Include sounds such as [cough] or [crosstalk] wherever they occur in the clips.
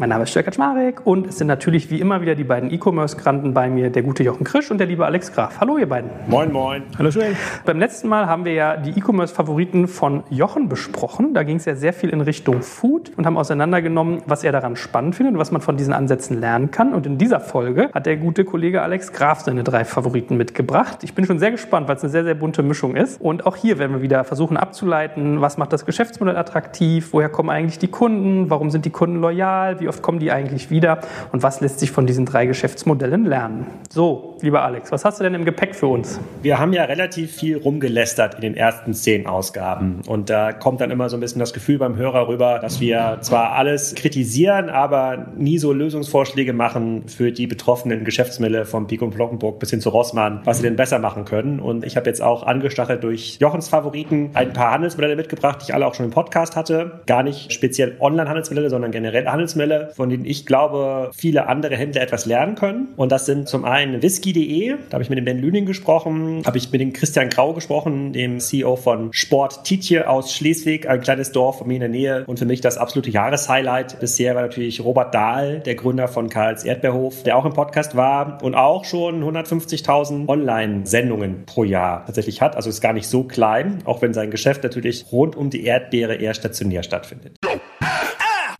Mein Name ist Störk Kaczmarek und es sind natürlich wie immer wieder die beiden E-Commerce-Granten bei mir, der gute Jochen Krisch und der liebe Alex Graf. Hallo ihr beiden. Moin, moin. Hallo schön. Beim letzten Mal haben wir ja die E-Commerce-Favoriten von Jochen besprochen. Da ging es ja sehr viel in Richtung Food und haben auseinandergenommen, was er daran spannend findet und was man von diesen Ansätzen lernen kann. Und in dieser Folge hat der gute Kollege Alex Graf seine drei Favoriten mitgebracht. Ich bin schon sehr gespannt, weil es eine sehr, sehr bunte Mischung ist. Und auch hier werden wir wieder versuchen abzuleiten, was macht das Geschäftsmodell attraktiv, woher kommen eigentlich die Kunden, warum sind die Kunden loyal, wie wie oft kommen die eigentlich wieder und was lässt sich von diesen drei Geschäftsmodellen lernen. So, lieber Alex, was hast du denn im Gepäck für uns? Wir haben ja relativ viel rumgelästert in den ersten zehn Ausgaben und da kommt dann immer so ein bisschen das Gefühl beim Hörer rüber, dass wir zwar alles kritisieren, aber nie so Lösungsvorschläge machen für die betroffenen Geschäftsmodelle von Pico und Glockenburg bis hin zu Rossmann, was sie denn besser machen können. Und ich habe jetzt auch angestachelt durch Jochens Favoriten ein paar Handelsmodelle mitgebracht, die ich alle auch schon im Podcast hatte. Gar nicht speziell Online-Handelsmodelle, sondern generell Handelsmodelle von denen ich glaube, viele andere Händler etwas lernen können. Und das sind zum einen whisky.de, da habe ich mit dem Ben Lüning gesprochen, habe ich mit dem Christian Grau gesprochen, dem CEO von Sport Tietje aus Schleswig, ein kleines Dorf von mir in der Nähe. Und für mich das absolute Jahreshighlight bisher war natürlich Robert Dahl, der Gründer von Karls Erdbeerhof, der auch im Podcast war und auch schon 150.000 Online-Sendungen pro Jahr tatsächlich hat. Also ist gar nicht so klein, auch wenn sein Geschäft natürlich rund um die Erdbeere eher stationär stattfindet.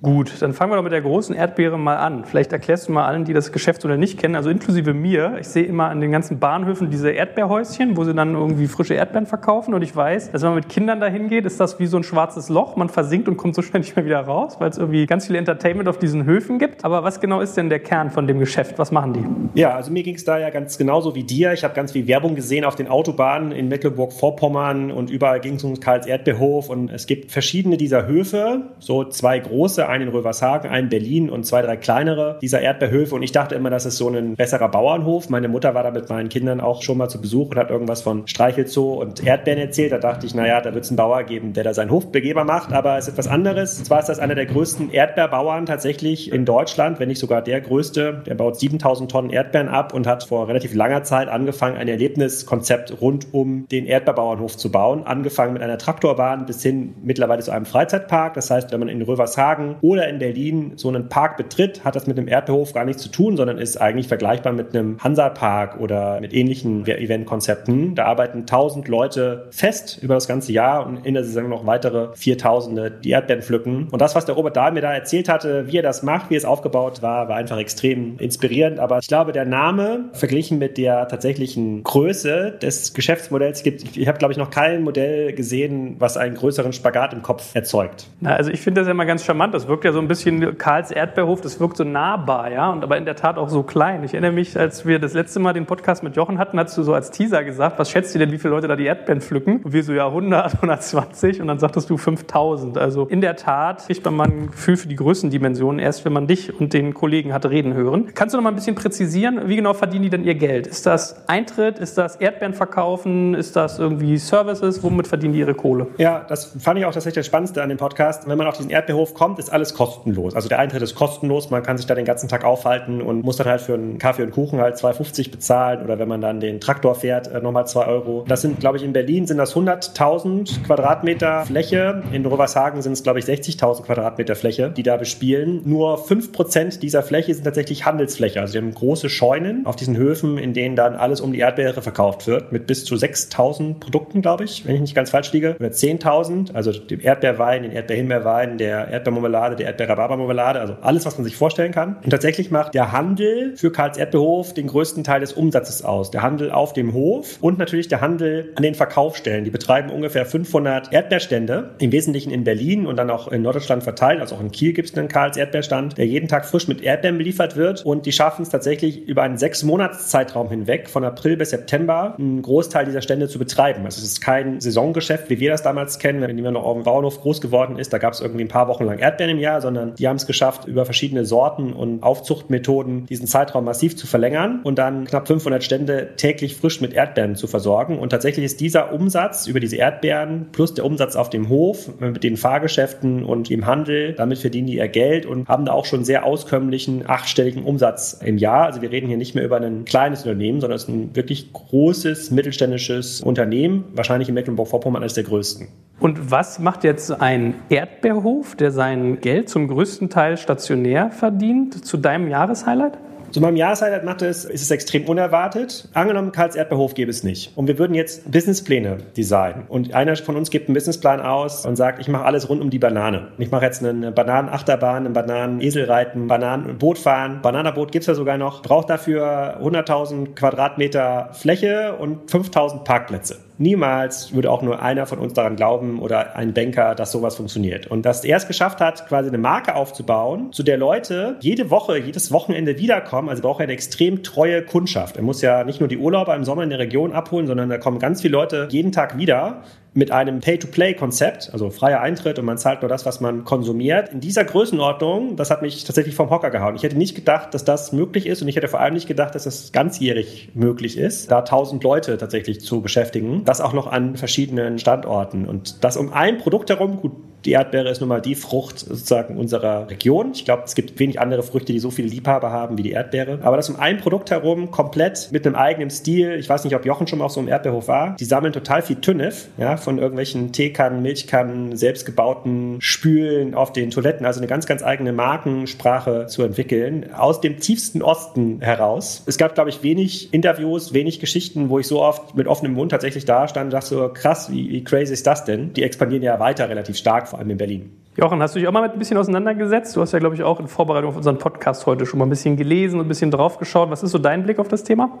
Gut, dann fangen wir doch mit der großen Erdbeere mal an. Vielleicht erklärst du mal allen, die das Geschäftsmodell nicht kennen, also inklusive mir. Ich sehe immer an den ganzen Bahnhöfen diese Erdbeerhäuschen, wo sie dann irgendwie frische Erdbeeren verkaufen. Und ich weiß, dass wenn man mit Kindern dahin geht, ist das wie so ein schwarzes Loch. Man versinkt und kommt so schnell nicht mehr wieder raus, weil es irgendwie ganz viel Entertainment auf diesen Höfen gibt. Aber was genau ist denn der Kern von dem Geschäft? Was machen die? Ja, also mir ging es da ja ganz genauso wie dir. Ich habe ganz viel Werbung gesehen auf den Autobahnen in Mecklenburg-Vorpommern und überall ging es um Karls Erdbeerhof. Und es gibt verschiedene dieser Höfe, so zwei große einen in Rövershagen, einen in Berlin und zwei, drei kleinere dieser Erdbeerhöfe. Und ich dachte immer, das ist so ein besserer Bauernhof. Meine Mutter war da mit meinen Kindern auch schon mal zu Besuch und hat irgendwas von Streichelzoo und Erdbeeren erzählt. Da dachte ich, naja, da wird es einen Bauer geben, der da seinen Hofbegeber macht. Aber es ist etwas anderes. Und zwar ist das einer der größten Erdbeerbauern tatsächlich in Deutschland, wenn nicht sogar der größte. Der baut 7000 Tonnen Erdbeeren ab und hat vor relativ langer Zeit angefangen, ein Erlebniskonzept rund um den Erdbeerbauernhof zu bauen. Angefangen mit einer Traktorbahn bis hin mittlerweile zu einem Freizeitpark. Das heißt, wenn man in Rövershagen oder in Berlin so einen Park betritt, hat das mit einem Erdbeerhof gar nichts zu tun, sondern ist eigentlich vergleichbar mit einem Hansa-Park oder mit ähnlichen Eventkonzepten. Da arbeiten 1000 Leute fest über das ganze Jahr und in der Saison noch weitere 4000, die Erdbeeren pflücken. Und das, was der Robert Dahl mir da erzählt hatte, wie er das macht, wie es aufgebaut war, war einfach extrem inspirierend. Aber ich glaube, der Name verglichen mit der tatsächlichen Größe des Geschäftsmodells gibt, ich habe, glaube ich, noch kein Modell gesehen, was einen größeren Spagat im Kopf erzeugt. Na, also ich finde das ja immer ganz charmant. Das wirkt ja so ein bisschen Karls Erdbeerhof, das wirkt so nahbar, ja, und aber in der Tat auch so klein. Ich erinnere mich, als wir das letzte Mal den Podcast mit Jochen hatten, hast du so als Teaser gesagt, was schätzt du denn, wie viele Leute da die Erdbeeren pflücken? Und wir so, ja, 100, 120 und dann sagtest du 5000. Also in der Tat kriegt man mal ein Gefühl für die Größendimensionen erst, wenn man dich und den Kollegen hat reden hören. Kannst du noch mal ein bisschen präzisieren, wie genau verdienen die denn ihr Geld? Ist das Eintritt? Ist das Erdbeeren verkaufen? Ist das irgendwie Services? Womit verdienen die ihre Kohle? Ja, das fand ich auch tatsächlich das Spannendste an dem Podcast. Wenn man auf diesen Erdbeerhof kommt, ist alles kostenlos. Also der Eintritt ist kostenlos, man kann sich da den ganzen Tag aufhalten und muss dann halt für einen Kaffee und Kuchen halt 2,50 bezahlen oder wenn man dann den Traktor fährt, äh, nochmal 2 Euro. Das sind, glaube ich, in Berlin sind das 100.000 Quadratmeter Fläche. In Rövershagen sind es, glaube ich, 60.000 Quadratmeter Fläche, die da bespielen. Nur 5% dieser Fläche sind tatsächlich Handelsfläche. Also sie haben große Scheunen auf diesen Höfen, in denen dann alles um die Erdbeere verkauft wird, mit bis zu 6.000 Produkten, glaube ich, wenn ich nicht ganz falsch liege. Oder 10.000, also dem Erdbeerwein, den Erdbeerhimbeerwein, der Erdbeermarmelade, der Erdbeerrhabarbermarmelade, also alles, was man sich vorstellen kann. Und tatsächlich macht der Handel für Karls Erdbeerhof den größten Teil des Umsatzes aus. Der Handel auf dem Hof und natürlich der Handel an den Verkaufsstellen. Die betreiben ungefähr 500 Erdbeerstände, im Wesentlichen in Berlin und dann auch in Norddeutschland verteilt. Also auch in Kiel gibt es einen Karls Erdbeerstand, der jeden Tag frisch mit Erdbeeren beliefert wird. Und die schaffen es tatsächlich über einen sechs Monats hinweg, von April bis September, einen Großteil dieser Stände zu betreiben. Also es ist kein Saisongeschäft, wie wir das damals kennen, wenn jemand noch auf dem Bauernhof groß geworden ist. Da gab es irgendwie ein paar Wochen lang Erdbeeren im Jahr, sondern die haben es geschafft, über verschiedene Sorten und Aufzuchtmethoden diesen Zeitraum massiv zu verlängern und dann knapp 500 Stände täglich frisch mit Erdbeeren zu versorgen. Und tatsächlich ist dieser Umsatz über diese Erdbeeren plus der Umsatz auf dem Hof mit den Fahrgeschäften und im Handel, damit verdienen die ihr Geld und haben da auch schon sehr auskömmlichen achtstelligen Umsatz im Jahr. Also wir reden hier nicht mehr über ein kleines Unternehmen, sondern es ist ein wirklich großes mittelständisches Unternehmen, wahrscheinlich in Mecklenburg-Vorpommern eines der größten. Und was macht jetzt ein Erdbeerhof, der sein Geld zum größten Teil stationär verdient, zu deinem Jahreshighlight? Zu meinem Jahreshighlight macht es, ist es extrem unerwartet. Angenommen, Karls Erdbeerhof gäbe es nicht. Und wir würden jetzt Businesspläne designen. Und einer von uns gibt einen Businessplan aus und sagt, ich mache alles rund um die Banane. Ich mache jetzt eine Bananenachterbahn, ein Bananeneselreiten, Bananenboot fahren. Bananaboot gibt es ja sogar noch. Braucht dafür 100.000 Quadratmeter Fläche und 5.000 Parkplätze. Niemals würde auch nur einer von uns daran glauben oder ein Banker, dass sowas funktioniert. Und dass er es geschafft hat, quasi eine Marke aufzubauen, zu der Leute jede Woche, jedes Wochenende wiederkommen. Also braucht er eine extrem treue Kundschaft. Er muss ja nicht nur die Urlauber im Sommer in der Region abholen, sondern da kommen ganz viele Leute jeden Tag wieder mit einem Pay-to-Play-Konzept, also freier Eintritt und man zahlt nur das, was man konsumiert. In dieser Größenordnung, das hat mich tatsächlich vom Hocker gehauen. Ich hätte nicht gedacht, dass das möglich ist und ich hätte vor allem nicht gedacht, dass das ganzjährig möglich ist, da tausend Leute tatsächlich zu beschäftigen. Das auch noch an verschiedenen Standorten und das um ein Produkt herum, gut, die Erdbeere ist nun mal die Frucht sozusagen unserer Region. Ich glaube, es gibt wenig andere Früchte, die so viele Liebhaber haben wie die Erdbeere. Aber das um ein Produkt herum, komplett mit einem eigenen Stil. Ich weiß nicht, ob Jochen schon mal auf so einem Erdbeerhof war. Die sammeln total viel Tünnef, ja, von irgendwelchen Teekannen, Milchkannen, selbstgebauten Spülen auf den Toiletten. Also eine ganz, ganz eigene Markensprache zu entwickeln. Aus dem tiefsten Osten heraus. Es gab, glaube ich, wenig Interviews, wenig Geschichten, wo ich so oft mit offenem Mund tatsächlich da stand und dachte so, krass, wie, wie crazy ist das denn? Die expandieren ja weiter relativ stark vor allem in Berlin. Jochen, hast du dich auch mal mit ein bisschen auseinandergesetzt? Du hast ja, glaube ich, auch in Vorbereitung auf unseren Podcast heute schon mal ein bisschen gelesen und ein bisschen drauf geschaut. Was ist so dein Blick auf das Thema?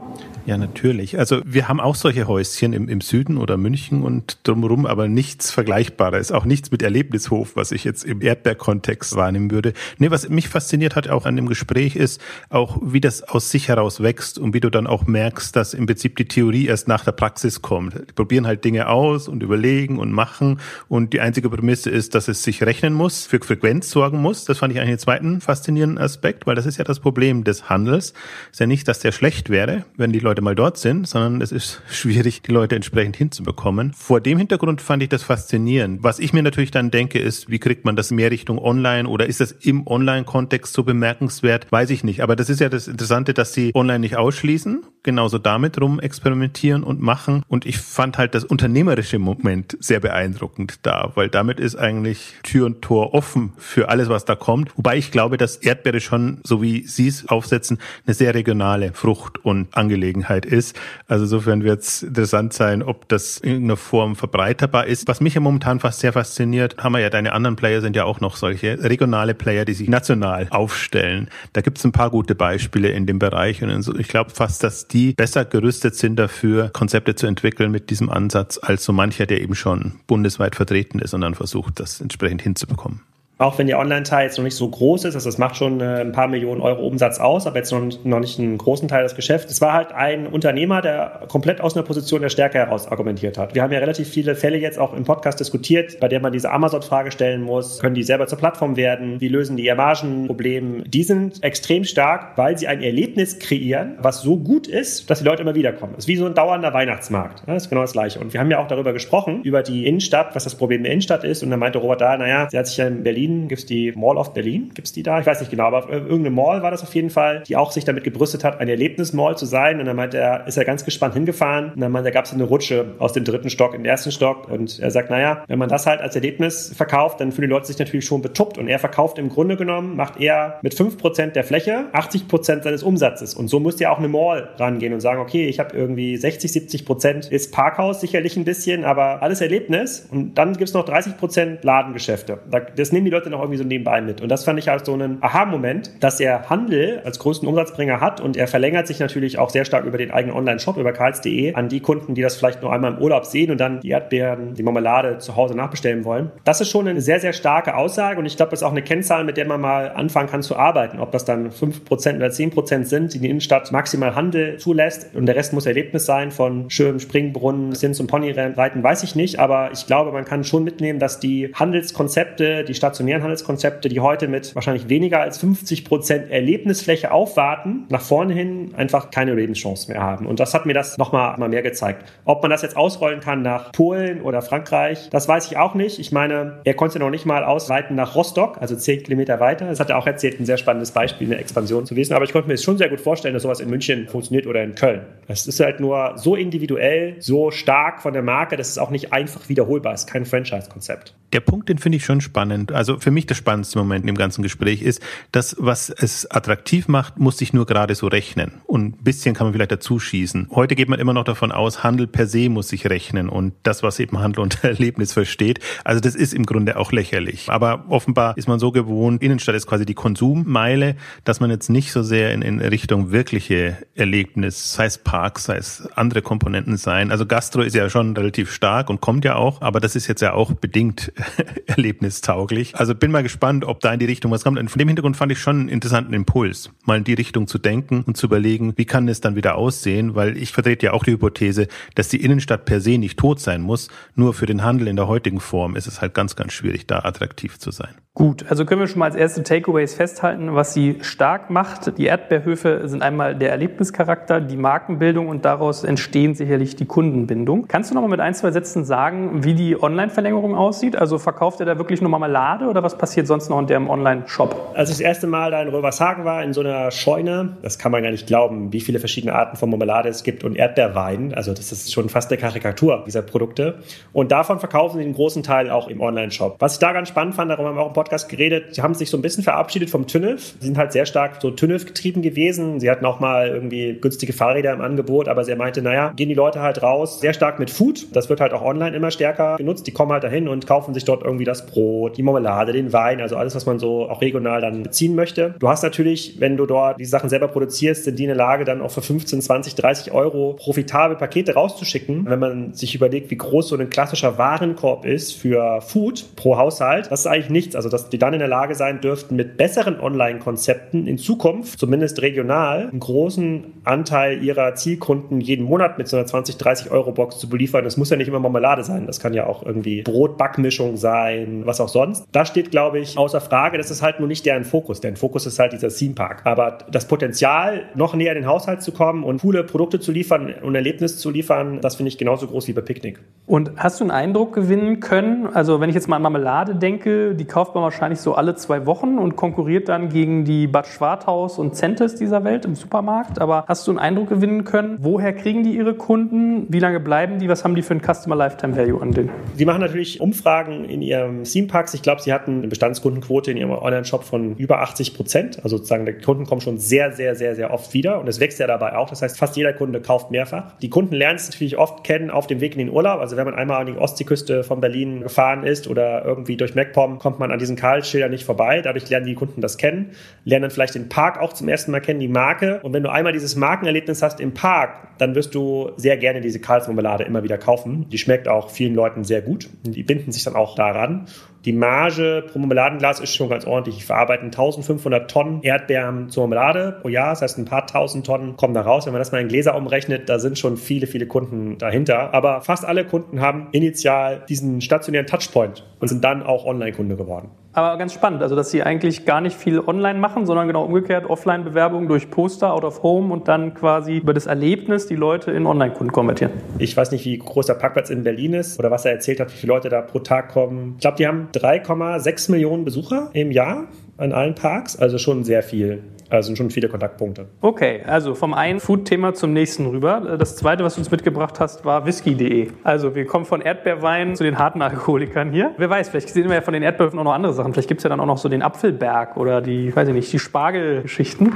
Ja, natürlich. Also wir haben auch solche Häuschen im, im Süden oder München und drumherum, aber nichts Vergleichbares, auch nichts mit Erlebnishof, was ich jetzt im Erdbeerkontext wahrnehmen würde. Nee, was mich fasziniert hat auch an dem Gespräch ist auch, wie das aus sich heraus wächst und wie du dann auch merkst, dass im Prinzip die Theorie erst nach der Praxis kommt. Die probieren halt Dinge aus und überlegen und machen und die einzige Prämisse ist, dass es sich rechnen muss, für Frequenz sorgen muss. Das fand ich eigentlich den zweiten faszinierenden Aspekt, weil das ist ja das Problem des Handels. Ist ja nicht, dass der schlecht wäre, wenn die Leute mal dort sind, sondern es ist [laughs] schwierig, die Leute entsprechend hinzubekommen. Vor dem Hintergrund fand ich das faszinierend. Was ich mir natürlich dann denke, ist, wie kriegt man das mehr Richtung Online oder ist das im Online-Kontext so bemerkenswert? Weiß ich nicht. Aber das ist ja das Interessante, dass sie online nicht ausschließen, genauso damit rum experimentieren und machen. Und ich fand halt das unternehmerische Moment sehr beeindruckend da, weil damit ist eigentlich Tür und Tor offen für alles, was da kommt. Wobei ich glaube, dass Erdbeere schon, so wie Sie es aufsetzen, eine sehr regionale Frucht und Angelegenheit ist. Also insofern wird es interessant sein, ob das in irgendeiner Form verbreiterbar ist. Was mich ja momentan fast sehr fasziniert, haben wir ja, deine anderen Player sind ja auch noch solche regionale Player, die sich national aufstellen. Da gibt es ein paar gute Beispiele in dem Bereich und ich glaube fast, dass die besser gerüstet sind dafür, Konzepte zu entwickeln mit diesem Ansatz, als so mancher, der eben schon bundesweit vertreten ist und dann versucht, das entsprechend hinzubekommen hinzubekommen. Auch wenn der Online-Teil jetzt noch nicht so groß ist, also das macht schon äh, ein paar Millionen Euro Umsatz aus, aber jetzt noch, nicht einen großen Teil des Geschäfts. Es war halt ein Unternehmer, der komplett aus einer Position der Stärke heraus argumentiert hat. Wir haben ja relativ viele Fälle jetzt auch im Podcast diskutiert, bei der man diese Amazon-Frage stellen muss, können die selber zur Plattform werden, wie lösen die ihr Margenproblem. Die sind extrem stark, weil sie ein Erlebnis kreieren, was so gut ist, dass die Leute immer wiederkommen. Das ist wie so ein dauernder Weihnachtsmarkt. Das ist genau das Gleiche. Und wir haben ja auch darüber gesprochen, über die Innenstadt, was das Problem der Innenstadt ist. Und da meinte Robert da, naja, sie hat sich ja in Berlin Berlin gibt es die Mall of Berlin, gibt es die da? Ich weiß nicht genau, aber irgendeine Mall war das auf jeden Fall, die auch sich damit gebrüstet hat, ein Erlebnismall zu sein. Und dann meinte er, ist er ganz gespannt hingefahren. Und dann meinte er, gab es eine Rutsche aus dem dritten Stock in den ersten Stock. Und er sagt, naja, wenn man das halt als Erlebnis verkauft, dann fühlen die Leute sich natürlich schon betuppt. Und er verkauft im Grunde genommen, macht er mit 5% der Fläche 80% seines Umsatzes. Und so müsste ja auch eine Mall rangehen und sagen, okay, ich habe irgendwie 60, 70% ist Parkhaus sicherlich ein bisschen, aber alles Erlebnis. Und dann gibt es noch 30% Ladengeschäfte. Das nehmen die Leute noch irgendwie so nebenbei mit. Und das fand ich halt so einen Aha-Moment, dass er Handel als größten Umsatzbringer hat und er verlängert sich natürlich auch sehr stark über den eigenen Online-Shop, über karls.de an die Kunden, die das vielleicht nur einmal im Urlaub sehen und dann die Erdbeeren, die Marmelade zu Hause nachbestellen wollen. Das ist schon eine sehr, sehr starke Aussage und ich glaube, das ist auch eine Kennzahl, mit der man mal anfangen kann zu arbeiten. Ob das dann 5% oder 10% sind, die die Innenstadt maximal Handel zulässt und der Rest muss Erlebnis sein, von schönem Springbrunnen bis hin zum Ponyreiten, weiß ich nicht, aber ich glaube, man kann schon mitnehmen, dass die Handelskonzepte, die stationären Handelskonzepte, die heute mit wahrscheinlich weniger als 50% Erlebnisfläche aufwarten, nach vorne hin einfach keine Lebenschance mehr haben. Und das hat mir das nochmal mal mehr gezeigt. Ob man das jetzt ausrollen kann nach Polen oder Frankreich, das weiß ich auch nicht. Ich meine, er konnte noch nicht mal ausweiten nach Rostock, also zehn Kilometer weiter. Das hat er auch erzählt, ein sehr spannendes Beispiel, eine Expansion zu wissen. Aber ich konnte mir schon sehr gut vorstellen, dass sowas in München funktioniert oder in Köln. Es ist halt nur so individuell, so stark von der Marke, dass es auch nicht einfach wiederholbar ist. Kein Franchise-Konzept. Der Punkt, den finde ich schon spannend. Also für mich der spannendste Moment im ganzen Gespräch ist, dass was es attraktiv macht, muss sich nur gerade so rechnen. Und ein bisschen kann man vielleicht dazu schießen. Heute geht man immer noch davon aus, Handel per se muss sich rechnen und das, was eben Handel unter [laughs] Erlebnis versteht. Also das ist im Grunde auch lächerlich. Aber offenbar ist man so gewohnt, Innenstadt ist quasi die Konsummeile, dass man jetzt nicht so sehr in, in Richtung wirkliche Erlebnis, sei es Parks, sei es andere Komponenten sein. Also Gastro ist ja schon relativ stark und kommt ja auch, aber das ist jetzt ja auch bedingt [laughs] erlebnistauglich. Also bin mal gespannt, ob da in die Richtung was kommt. Und von dem Hintergrund fand ich schon einen interessanten Impuls, mal in die Richtung zu denken und zu überlegen, wie kann es dann wieder aussehen, weil ich vertrete ja auch die Hypothese, dass die Innenstadt per se nicht tot sein muss, nur für den Handel in der heutigen Form ist es halt ganz, ganz schwierig, da attraktiv zu sein. Gut, also können wir schon mal als erste Takeaways festhalten, was sie stark macht. Die Erdbeerhöfe sind einmal der Erlebnischarakter, die Markenbildung und daraus entstehen sicherlich die Kundenbindung. Kannst du noch mal mit ein, zwei Sätzen sagen, wie die Online-Verlängerung aussieht? Also verkauft er da wirklich nur Marmelade oder was passiert sonst noch in dem Online-Shop? Als ich das erste Mal da in Rövershagen war, in so einer Scheune, das kann man gar nicht glauben, wie viele verschiedene Arten von Marmelade es gibt und Erdbeerwein. Also das ist schon fast eine Karikatur dieser Produkte. Und davon verkaufen sie einen großen Teil auch im Online-Shop. Was ich da ganz spannend fand, darum haben wir auch Podcast Podcast geredet, sie haben sich so ein bisschen verabschiedet vom TÜNEF. Sie sind halt sehr stark so TÜNEF getrieben gewesen. Sie hatten auch mal irgendwie günstige Fahrräder im Angebot, aber sie meinte, naja, gehen die Leute halt raus, sehr stark mit Food. Das wird halt auch online immer stärker genutzt. Die kommen halt dahin und kaufen sich dort irgendwie das Brot, die Marmelade, den Wein, also alles, was man so auch regional dann beziehen möchte. Du hast natürlich, wenn du dort die Sachen selber produzierst, sind die in der Lage, dann auch für 15, 20, 30 Euro profitabel Pakete rauszuschicken. Wenn man sich überlegt, wie groß so ein klassischer Warenkorb ist für Food pro Haushalt, das ist eigentlich nichts. Also das, die dann in der Lage sein dürften, mit besseren Online-Konzepten in Zukunft, zumindest regional, einen großen Anteil ihrer Zielkunden jeden Monat mit so einer 20, 30 Euro Box zu beliefern. Das muss ja nicht immer Marmelade sein. Das kann ja auch irgendwie Brotbackmischung sein, was auch sonst. Da steht, glaube ich, außer Frage. Das ist halt nur nicht deren Fokus. Deren Fokus ist halt dieser Theme Park. Aber das Potenzial, noch näher in den Haushalt zu kommen und coole Produkte zu liefern und Erlebnis zu liefern, das finde ich genauso groß wie bei Picknick. Und hast du einen Eindruck gewinnen können? Also wenn ich jetzt mal an Marmelade denke, die kauft man wahrscheinlich so alle zwei Wochen und konkurriert dann gegen die Bad Schwarthaus und Centes dieser Welt im Supermarkt. Aber hast du einen Eindruck gewinnen können? Woher kriegen die ihre Kunden? Wie lange bleiben die? Was haben die für ein Customer Lifetime Value an denen? Sie machen natürlich Umfragen in ihrem Theme Parks. Ich glaube, sie hatten eine Bestandskundenquote in ihrem Online-Shop von über 80 Prozent. Also sozusagen, die Kunden kommen schon sehr, sehr, sehr, sehr oft wieder. Und es wächst ja dabei auch. Das heißt, fast jeder Kunde kauft mehrfach. Die Kunden lernen es natürlich oft kennen auf dem Weg in den Urlaub. Also wenn man einmal an die Ostseeküste von Berlin gefahren ist oder irgendwie durch MacPom, kommt man an diesen Karlsschildern nicht vorbei. Dadurch lernen die Kunden das kennen, lernen dann vielleicht den Park auch zum ersten Mal kennen, die Marke. Und wenn du einmal dieses Markenerlebnis hast im Park, dann wirst du sehr gerne diese Karlsmarmelade immer wieder kaufen. Die schmeckt auch vielen Leuten sehr gut. Die binden sich dann auch daran. Die Marge pro Marmeladenglas ist schon ganz ordentlich. Ich verarbeite 1500 Tonnen Erdbeeren zur Marmelade pro Jahr. Das heißt, ein paar tausend Tonnen kommen da raus. Wenn man das mal in Gläser umrechnet, da sind schon viele, viele Kunden dahinter. Aber fast alle Kunden haben initial diesen stationären Touchpoint und sind dann auch Online-Kunde geworden. Aber ganz spannend, also dass Sie eigentlich gar nicht viel online machen, sondern genau umgekehrt Offline-Bewerbung durch Poster, Out of Home und dann quasi über das Erlebnis die Leute in Online-Kunden konvertieren. Ich weiß nicht, wie groß der Parkplatz in Berlin ist oder was er erzählt hat, wie viele Leute da pro Tag kommen. Ich glaube, die haben 3,6 Millionen Besucher im Jahr an allen Parks, also schon sehr viel. Also schon viele Kontaktpunkte. Okay, also vom einen Food-Thema zum nächsten rüber. Das zweite, was du uns mitgebracht hast, war whisky.de. Also wir kommen von Erdbeerwein zu den harten Alkoholikern hier. Wer weiß, vielleicht sehen wir ja von den Erdbeeren auch noch andere Sachen. Vielleicht gibt es ja dann auch noch so den Apfelberg oder die, weiß ich nicht, die Spargelgeschichten.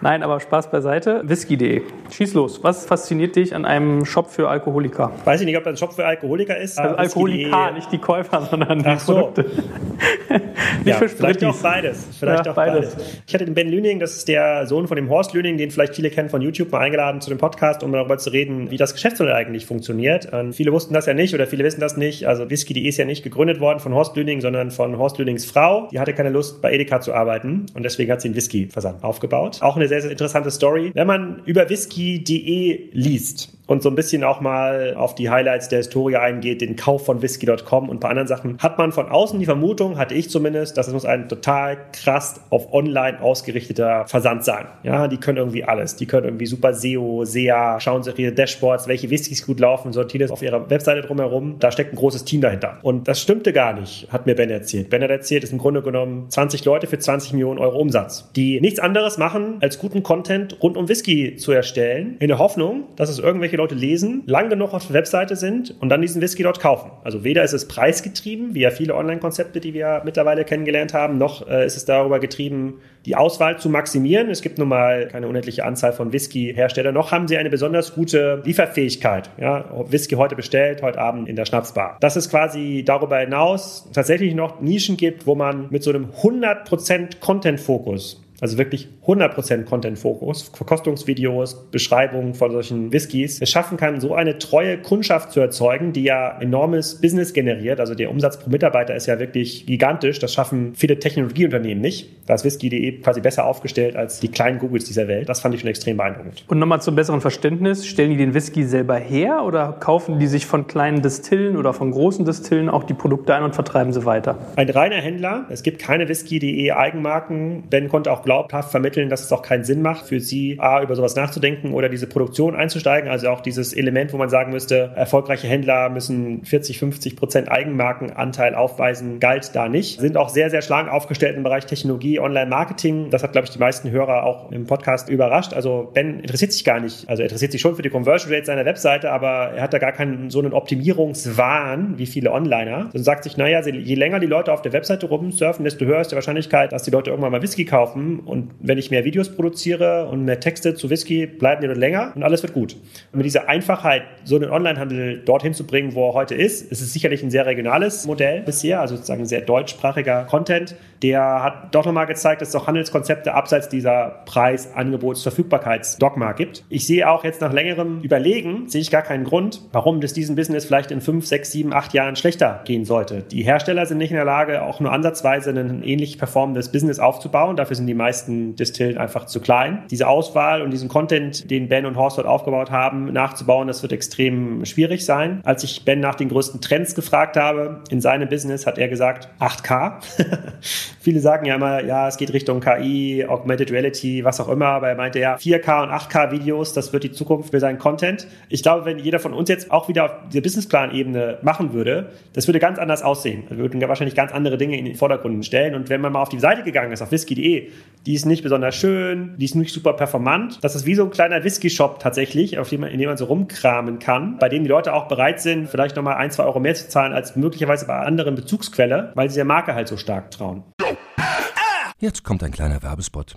Nein, aber Spaß beiseite. Whisky.de. Schieß los. Was fasziniert dich an einem Shop für Alkoholiker? Weiß ich nicht, ob das ein Shop für Alkoholiker ist. Also Alkoholiker, nicht die Käufer, sondern die Ach so. Produkte. [laughs] nicht Ja, für vielleicht Sprittis. auch beides. Vielleicht Ja, auch beides. beides. Ich hatte den Ben Lüning, das ist der Sohn von dem Horst Lüning, den vielleicht viele kennen von YouTube, mal eingeladen zu dem Podcast, um darüber zu reden, wie das Geschäftsmodell eigentlich funktioniert. Und viele wussten das ja nicht oder viele wissen das nicht. Also Whisky.de ist ja nicht gegründet worden von Horst Lüning, sondern von Horst Lünings Frau. Die hatte keine Lust, bei Edeka zu arbeiten und deswegen hat sie einen Whisky-Versand aufgebaut. Auch eine sehr, sehr interessante Story. Wenn man über Whisky.de liest, und so ein bisschen auch mal auf die Highlights der Historie eingeht, den Kauf von whisky.com und ein paar anderen Sachen, hat man von außen die Vermutung, hatte ich zumindest, dass es ein total krass auf online ausgerichteter Versand sein. Ja, die können irgendwie alles. Die können irgendwie super SEO, SEA, schauen sich ihre Dashboards, welche Whiskys gut laufen, sortieren das auf ihrer Webseite drumherum. Da steckt ein großes Team dahinter. Und das stimmte gar nicht, hat mir Ben erzählt. Ben hat erzählt, es ist im Grunde genommen 20 Leute für 20 Millionen Euro Umsatz, die nichts anderes machen, als guten Content rund um Whisky zu erstellen, in der Hoffnung, dass es irgendwelche Leute lesen, lang genug auf der Webseite sind und dann diesen Whisky dort kaufen. Also weder ist es preisgetrieben, wie ja viele Online-Konzepte, die wir mittlerweile kennengelernt haben, noch äh, ist es darüber getrieben, die Auswahl zu maximieren. Es gibt nun mal keine unendliche Anzahl von Whisky-Herstellern, noch haben sie eine besonders gute Lieferfähigkeit. Ja, Whisky heute bestellt, heute Abend in der Schnapsbar. Dass es quasi darüber hinaus tatsächlich noch Nischen gibt, wo man mit so einem 100% Content-Fokus also wirklich 100% Content-Fokus, Verkostungsvideos, Beschreibungen von solchen Whiskys, es schaffen kann, so eine treue Kundschaft zu erzeugen, die ja enormes Business generiert. Also der Umsatz pro Mitarbeiter ist ja wirklich gigantisch. Das schaffen viele Technologieunternehmen nicht. Da ist Whisky.de quasi besser aufgestellt als die kleinen Googles dieser Welt. Das fand ich schon extrem beeindruckend. Und nochmal zum besseren Verständnis, stellen die den Whisky selber her oder kaufen die sich von kleinen Distillen oder von großen Distillen auch die Produkte ein und vertreiben sie weiter? Ein reiner Händler. Es gibt keine Whisky.de Eigenmarken. Ben konnte auch glaubhaft vermitteln, dass es auch keinen Sinn macht, für sie A, über sowas nachzudenken oder diese Produktion einzusteigen. Also auch dieses Element, wo man sagen müsste, erfolgreiche Händler müssen 40, 50 Prozent Eigenmarkenanteil aufweisen, galt da nicht. Sind auch sehr, sehr schlank aufgestellt im Bereich Technologie, Online-Marketing. Das hat, glaube ich, die meisten Hörer auch im Podcast überrascht. Also Ben interessiert sich gar nicht. Also er interessiert sich schon für die Conversion Rate seiner Webseite, aber er hat da gar keinen so einen Optimierungswahn wie viele Onliner. Und sagt sich, naja, je länger die Leute auf der Webseite rumsurfen, desto höher ist die Wahrscheinlichkeit, dass die Leute irgendwann mal Whisky kaufen. Und wenn ich mehr Videos produziere und mehr Texte zu Whisky, bleiben die dort länger und alles wird gut. Und mit dieser Einfachheit, so einen Onlinehandel dorthin zu bringen, wo er heute ist, ist es sicherlich ein sehr regionales Modell bisher, also sozusagen sehr deutschsprachiger Content. Der hat doch nochmal gezeigt, dass es auch Handelskonzepte abseits dieser Preis-, Angebots-, Verfügbarkeitsdogma gibt. Ich sehe auch jetzt nach längerem Überlegen, sehe ich gar keinen Grund, warum das diesen Business vielleicht in fünf, sechs, sieben, acht Jahren schlechter gehen sollte. Die Hersteller sind nicht in der Lage, auch nur ansatzweise ein ähnlich performendes Business aufzubauen. Dafür sind die meisten Distillen einfach zu klein. Diese Auswahl und diesen Content, den Ben und Horst dort aufgebaut haben, nachzubauen, das wird extrem schwierig sein. Als ich Ben nach den größten Trends gefragt habe in seinem Business, hat er gesagt 8K. [laughs] Viele sagen ja immer, ja, es geht Richtung KI, Augmented Reality, was auch immer, aber er meinte ja, 4K und 8K Videos, das wird die Zukunft für seinen Content. Ich glaube, wenn jeder von uns jetzt auch wieder auf der Businessplan-Ebene machen würde, das würde ganz anders aussehen. Wir würden wahrscheinlich ganz andere Dinge in den Vordergrund stellen. Und wenn man mal auf die Seite gegangen ist, auf whisky.de, die ist nicht besonders schön, die ist nicht super performant. Das ist wie so ein kleiner Whisky-Shop tatsächlich, auf dem man, in dem man so rumkramen kann, bei dem die Leute auch bereit sind, vielleicht nochmal ein, zwei Euro mehr zu zahlen als möglicherweise bei anderen Bezugsquelle, weil sie der Marke halt so stark trauen. Jetzt kommt ein kleiner Werbespot.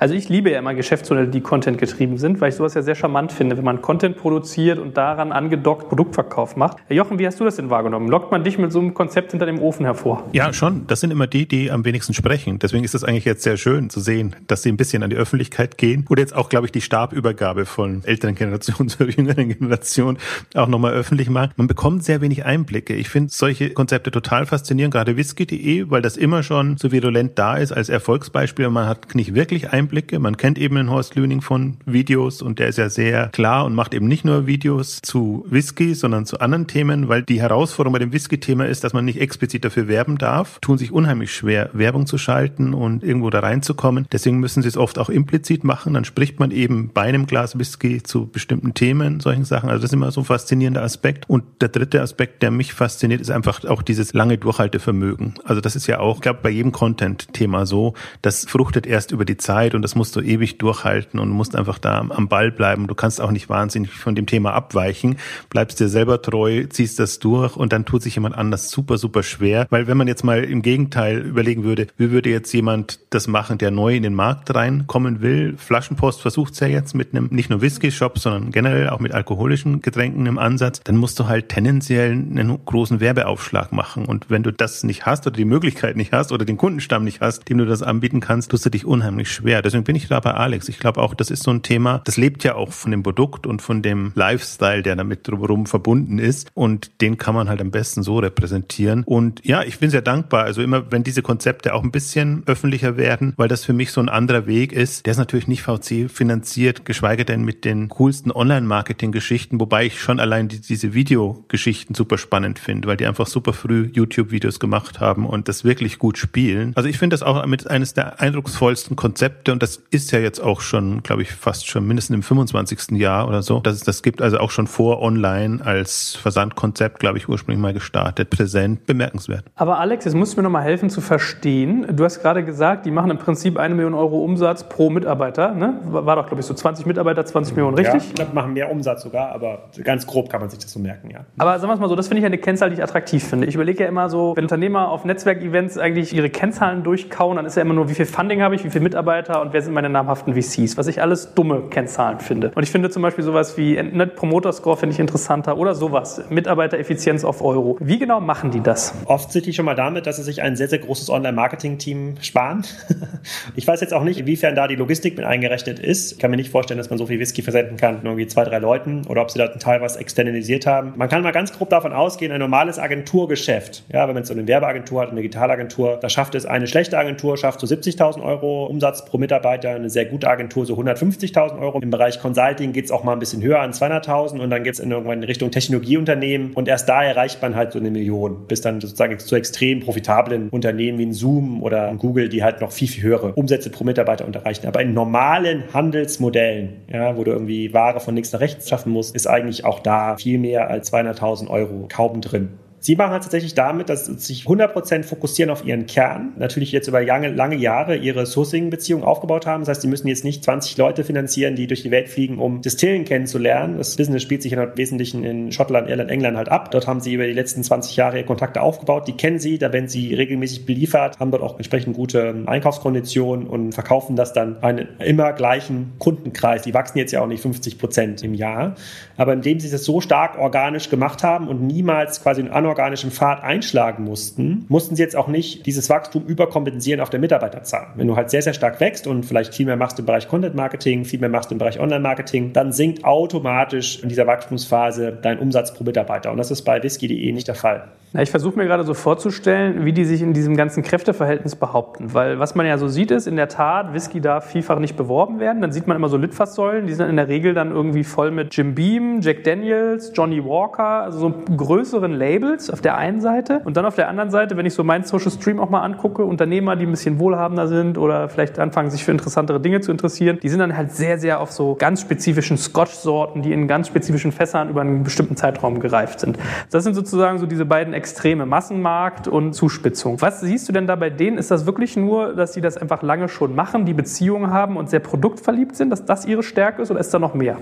Also ich liebe ja immer Geschäftsmodelle, die Content-getrieben sind, weil ich sowas ja sehr charmant finde, wenn man Content produziert und daran angedockt Produktverkauf macht. Herr Jochen, wie hast du das denn wahrgenommen? Lockt man dich mit so einem Konzept hinter dem Ofen hervor? Ja, schon. Das sind immer die, die am wenigsten sprechen. Deswegen ist es eigentlich jetzt sehr schön zu sehen, dass sie ein bisschen an die Öffentlichkeit gehen. Oder jetzt auch, glaube ich, die Stabübergabe von älteren Generationen [laughs] zur jüngeren Generation auch nochmal öffentlich machen. Man bekommt sehr wenig Einblicke. Ich finde solche Konzepte total faszinierend, gerade whisky.de, weil das immer schon so virulent da ist als Erfolgsbeispiel. Man hat nicht wirklich Einblicke Einblicke. Man kennt eben den Horst Lüning von Videos und der ist ja sehr klar und macht eben nicht nur Videos zu Whisky, sondern zu anderen Themen, weil die Herausforderung bei dem Whisky-Thema ist, dass man nicht explizit dafür werben darf. Tun sich unheimlich schwer, Werbung zu schalten und irgendwo da reinzukommen. Deswegen müssen sie es oft auch implizit machen. Dann spricht man eben bei einem Glas Whisky zu bestimmten Themen, solchen Sachen. Also das ist immer so ein faszinierender Aspekt. Und der dritte Aspekt, der mich fasziniert, ist einfach auch dieses lange Durchhaltevermögen. Also das ist ja auch, ich glaube, bei jedem Content-Thema so, das fruchtet erst über die Zeit und das musst du ewig durchhalten und musst einfach da am Ball bleiben. Du kannst auch nicht wahnsinnig von dem Thema abweichen, bleibst dir selber treu, ziehst das durch und dann tut sich jemand anders super, super schwer. Weil wenn man jetzt mal im Gegenteil überlegen würde, wie würde jetzt jemand das machen, der neu in den Markt reinkommen will? Flaschenpost versucht es ja jetzt mit einem nicht nur Whisky-Shop, sondern generell auch mit alkoholischen Getränken im Ansatz. Dann musst du halt tendenziell einen großen Werbeaufschlag machen. Und wenn du das nicht hast oder die Möglichkeit nicht hast oder den Kundenstamm nicht hast, dem du das anbieten kannst, tust du dich unheimlich schwer deswegen bin ich da bei Alex. Ich glaube auch, das ist so ein Thema, das lebt ja auch von dem Produkt und von dem Lifestyle, der damit drumherum verbunden ist. Und den kann man halt am besten so repräsentieren. Und ja, ich bin sehr dankbar. Also immer, wenn diese Konzepte auch ein bisschen öffentlicher werden, weil das für mich so ein anderer Weg ist. Der ist natürlich nicht VC finanziert, geschweige denn mit den coolsten Online-Marketing-Geschichten, wobei ich schon allein die, diese Videogeschichten super spannend finde, weil die einfach super früh YouTube-Videos gemacht haben und das wirklich gut spielen. Also ich finde das auch mit eines der eindrucksvollsten Konzepte und und das ist ja jetzt auch schon, glaube ich, fast schon mindestens im 25. Jahr oder so, dass es das gibt, also auch schon vor online als Versandkonzept, glaube ich, ursprünglich mal gestartet, präsent, bemerkenswert. Aber Alex, jetzt musst du mir nochmal helfen zu verstehen. Du hast gerade gesagt, die machen im Prinzip eine Million Euro Umsatz pro Mitarbeiter. Ne? War doch, glaube ich, so 20 Mitarbeiter, 20 Millionen, richtig? Ja, ich glaube, machen mehr Umsatz sogar, aber ganz grob kann man sich das so merken, ja. Aber sagen wir es mal so, das finde ich eine Kennzahl, die ich attraktiv finde. Ich überlege ja immer so, wenn Unternehmer auf Netzwerkevents eigentlich ihre Kennzahlen durchkauen, dann ist ja immer nur, wie viel Funding habe ich, wie viele Mitarbeiter und wer sind meine namhaften VCs, was ich alles dumme Kennzahlen finde. Und ich finde zum Beispiel sowas wie Net Promoter Score finde ich interessanter oder sowas, Mitarbeitereffizienz auf Euro. Wie genau machen die das? Offensichtlich schon mal damit, dass sie sich ein sehr, sehr großes Online-Marketing-Team sparen. [laughs] ich weiß jetzt auch nicht, inwiefern da die Logistik mit eingerechnet ist. Ich kann mir nicht vorstellen, dass man so viel Whisky versenden kann mit irgendwie zwei, drei Leuten oder ob sie da einen Teil was externalisiert haben. Man kann mal ganz grob davon ausgehen, ein normales Agenturgeschäft, ja, wenn man so eine Werbeagentur hat, eine Digitalagentur, da schafft es eine schlechte Agentur, schafft so 70.000 Euro Umsatz pro Mitarbeiter Mitarbeiter, eine sehr gute Agentur so 150.000 Euro. Im Bereich Consulting geht es auch mal ein bisschen höher an 200.000 und dann geht es in irgendwann in Richtung Technologieunternehmen und erst da erreicht man halt so eine Million, bis dann sozusagen zu extrem profitablen Unternehmen wie ein Zoom oder Google, die halt noch viel, viel höhere Umsätze pro Mitarbeiter unterreichen. Aber in normalen Handelsmodellen, ja, wo du irgendwie Ware von links nach rechts schaffen musst, ist eigentlich auch da viel mehr als 200.000 Euro kaum drin. Sie machen halt tatsächlich damit, dass sie sich 100% fokussieren auf ihren Kern. Natürlich jetzt über lange, lange Jahre ihre Sourcing-Beziehung aufgebaut haben. Das heißt, sie müssen jetzt nicht 20 Leute finanzieren, die durch die Welt fliegen, um Distillen kennenzulernen. Das Business spielt sich im Wesentlichen in Schottland, Irland, England halt ab. Dort haben sie über die letzten 20 Jahre ihre Kontakte aufgebaut. Die kennen sie, da werden sie regelmäßig beliefert, haben dort auch entsprechend gute Einkaufskonditionen und verkaufen das dann einen immer gleichen Kundenkreis. Die wachsen jetzt ja auch nicht 50% im Jahr. Aber indem sie das so stark organisch gemacht haben und niemals quasi einen anorganischen Pfad einschlagen mussten, mussten sie jetzt auch nicht dieses Wachstum überkompensieren auf der Mitarbeiterzahl. Wenn du halt sehr, sehr stark wächst und vielleicht viel mehr machst im Bereich Content Marketing, viel mehr machst im Bereich Online Marketing, dann sinkt automatisch in dieser Wachstumsphase dein Umsatz pro Mitarbeiter. Und das ist bei whisky.de nicht der Fall. Na, ich versuche mir gerade so vorzustellen, wie die sich in diesem ganzen Kräfteverhältnis behaupten. Weil was man ja so sieht, ist in der Tat, Whisky darf vielfach nicht beworben werden. Dann sieht man immer so Litfaßsäulen, die sind in der Regel dann irgendwie voll mit Jim Beam, Jack Daniels, Johnny Walker, also so größeren Labels auf der einen Seite. Und dann auf der anderen Seite, wenn ich so meinen Social Stream auch mal angucke, Unternehmer, die ein bisschen wohlhabender sind oder vielleicht anfangen, sich für interessantere Dinge zu interessieren, die sind dann halt sehr, sehr auf so ganz spezifischen Scotch-Sorten, die in ganz spezifischen Fässern über einen bestimmten Zeitraum gereift sind. Das sind sozusagen so diese beiden Extreme, Massenmarkt und Zuspitzung. Was siehst du denn da bei denen? Ist das wirklich nur, dass sie das einfach lange schon machen, die Beziehungen haben und sehr produktverliebt sind, dass das ihre Stärke ist oder ist da noch mehr?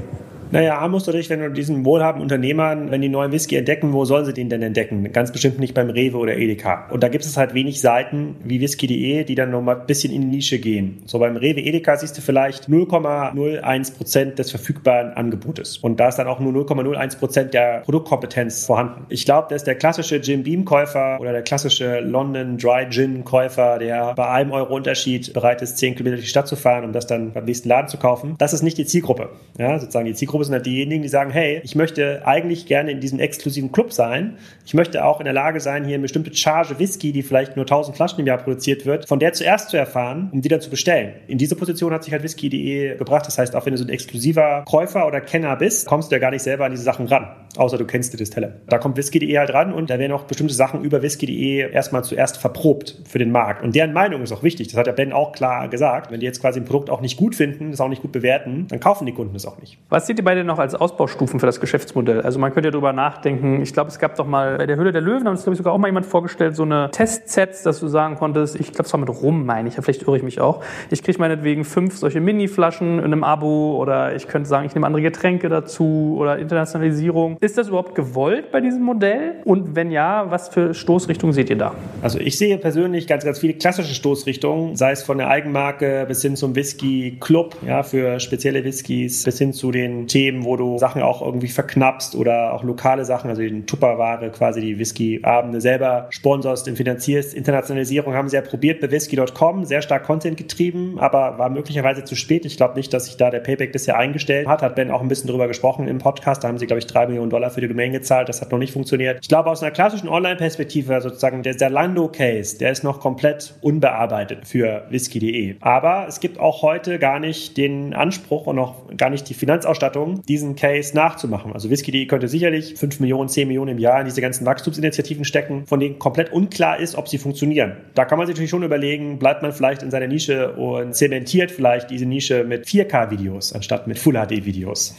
Naja, A musst du dich, wenn du diesen wohlhabenden Unternehmern, wenn die neuen Whisky entdecken, wo sollen sie den denn entdecken? Ganz bestimmt nicht beim Rewe oder Edeka. Und da gibt es halt wenig Seiten wie whisky.de, die dann nochmal ein bisschen in die Nische gehen. So beim Rewe Edeka siehst du vielleicht 0,01 Prozent des verfügbaren Angebotes. Und da ist dann auch nur 0,01 Prozent der Produktkompetenz vorhanden. Ich glaube, dass der klassische Jim Beam Käufer oder der klassische London Dry Gin Käufer, der bei einem Euro Unterschied bereit ist, 10 Kilometer durch die Stadt zu fahren, um das dann beim nächsten Laden zu kaufen, das ist nicht die Zielgruppe. Ja, sozusagen die Zielgruppe Zielgruppe sind halt diejenigen, die sagen, hey, ich möchte eigentlich gerne in diesem exklusiven Club sein. Ich möchte auch in der Lage sein, hier eine bestimmte Charge Whisky, die vielleicht nur 1000 Flaschen im Jahr produziert wird, von der zuerst zu erfahren, um die dann zu bestellen. In diese Position hat sich halt whisky.de gebracht. Das heißt, auch wenn du so ein exklusiver Käufer oder Kenner bist, kommst du ja gar nicht selber an diese Sachen ran. Außer du kennst die Distille. Da kommt whisky.de halt ran und da werden auch bestimmte Sachen über whisky.de erstmal zuerst verprobt für den Markt. Und deren Meinung ist auch wichtig. Das hat ja Ben auch klar gesagt. Wenn die jetzt quasi ein Produkt auch nicht gut finden, das auch nicht gut bewerten, dann kaufen die Kunden es auch nicht. Was seht ihr beide noch als Ausbaustufen für das Geschäftsmodell? Also man könnte ja darüber nachdenken. Ich glaube, es gab doch mal der Höhle der Löwen, haben es glaube ich sogar auch mal jemand vorgestellt, so eine Testsets, dass du sagen konntest, ich glaube, es war mit Rum, meine ich, vielleicht irre ich mich auch. Ich kriege meinetwegen fünf solche Mini-Flaschen in einem Abo oder ich könnte sagen, ich nehme andere Getränke dazu oder Internationalisierung. Ist das überhaupt gewollt bei diesem Modell? Und wenn ja, was für Stoßrichtungen seht ihr da? Also ich sehe persönlich ganz, ganz viele klassische Stoßrichtungen, sei es von der Eigenmarke bis hin zum Whisky-Club, ja, für spezielle Whiskys, bis hin zu den Themen, wo du Sachen auch irgendwie verknappst oder auch lokale Sachen, also die Tupperware, quasi die Whisky-Abende selber sponsorst und finanzierst. Internationalisierung haben sie ja probiert bei whisky.com, sehr stark Content getrieben, aber war möglicherweise zu spät. Ich glaube nicht, dass sich da der Payback bisher eingestellt hat. Hat Ben auch ein bisschen drüber gesprochen im Podcast. Da haben sie, glaube ich, drei Millionen Dollar für die Domain gezahlt. Das hat noch nicht funktioniert. Ich glaube, aus einer klassischen Online-Perspektive, sozusagen der Zalando-Case, der ist noch komplett unbearbeitet für whisky.de. Aber es gibt auch heute gar nicht den Anspruch und auch gar nicht die Finanzausstattung, diesen Case nachzumachen. Also Whisky.de könnte sicherlich 5 Millionen, 10 Millionen im Jahr in diese ganzen Wachstumsinitiativen stecken, von denen komplett unklar ist, ob sie funktionieren. Da kann man sich natürlich schon überlegen, bleibt man vielleicht in seiner Nische und zementiert vielleicht diese Nische mit 4K-Videos anstatt mit Full-HD-Videos.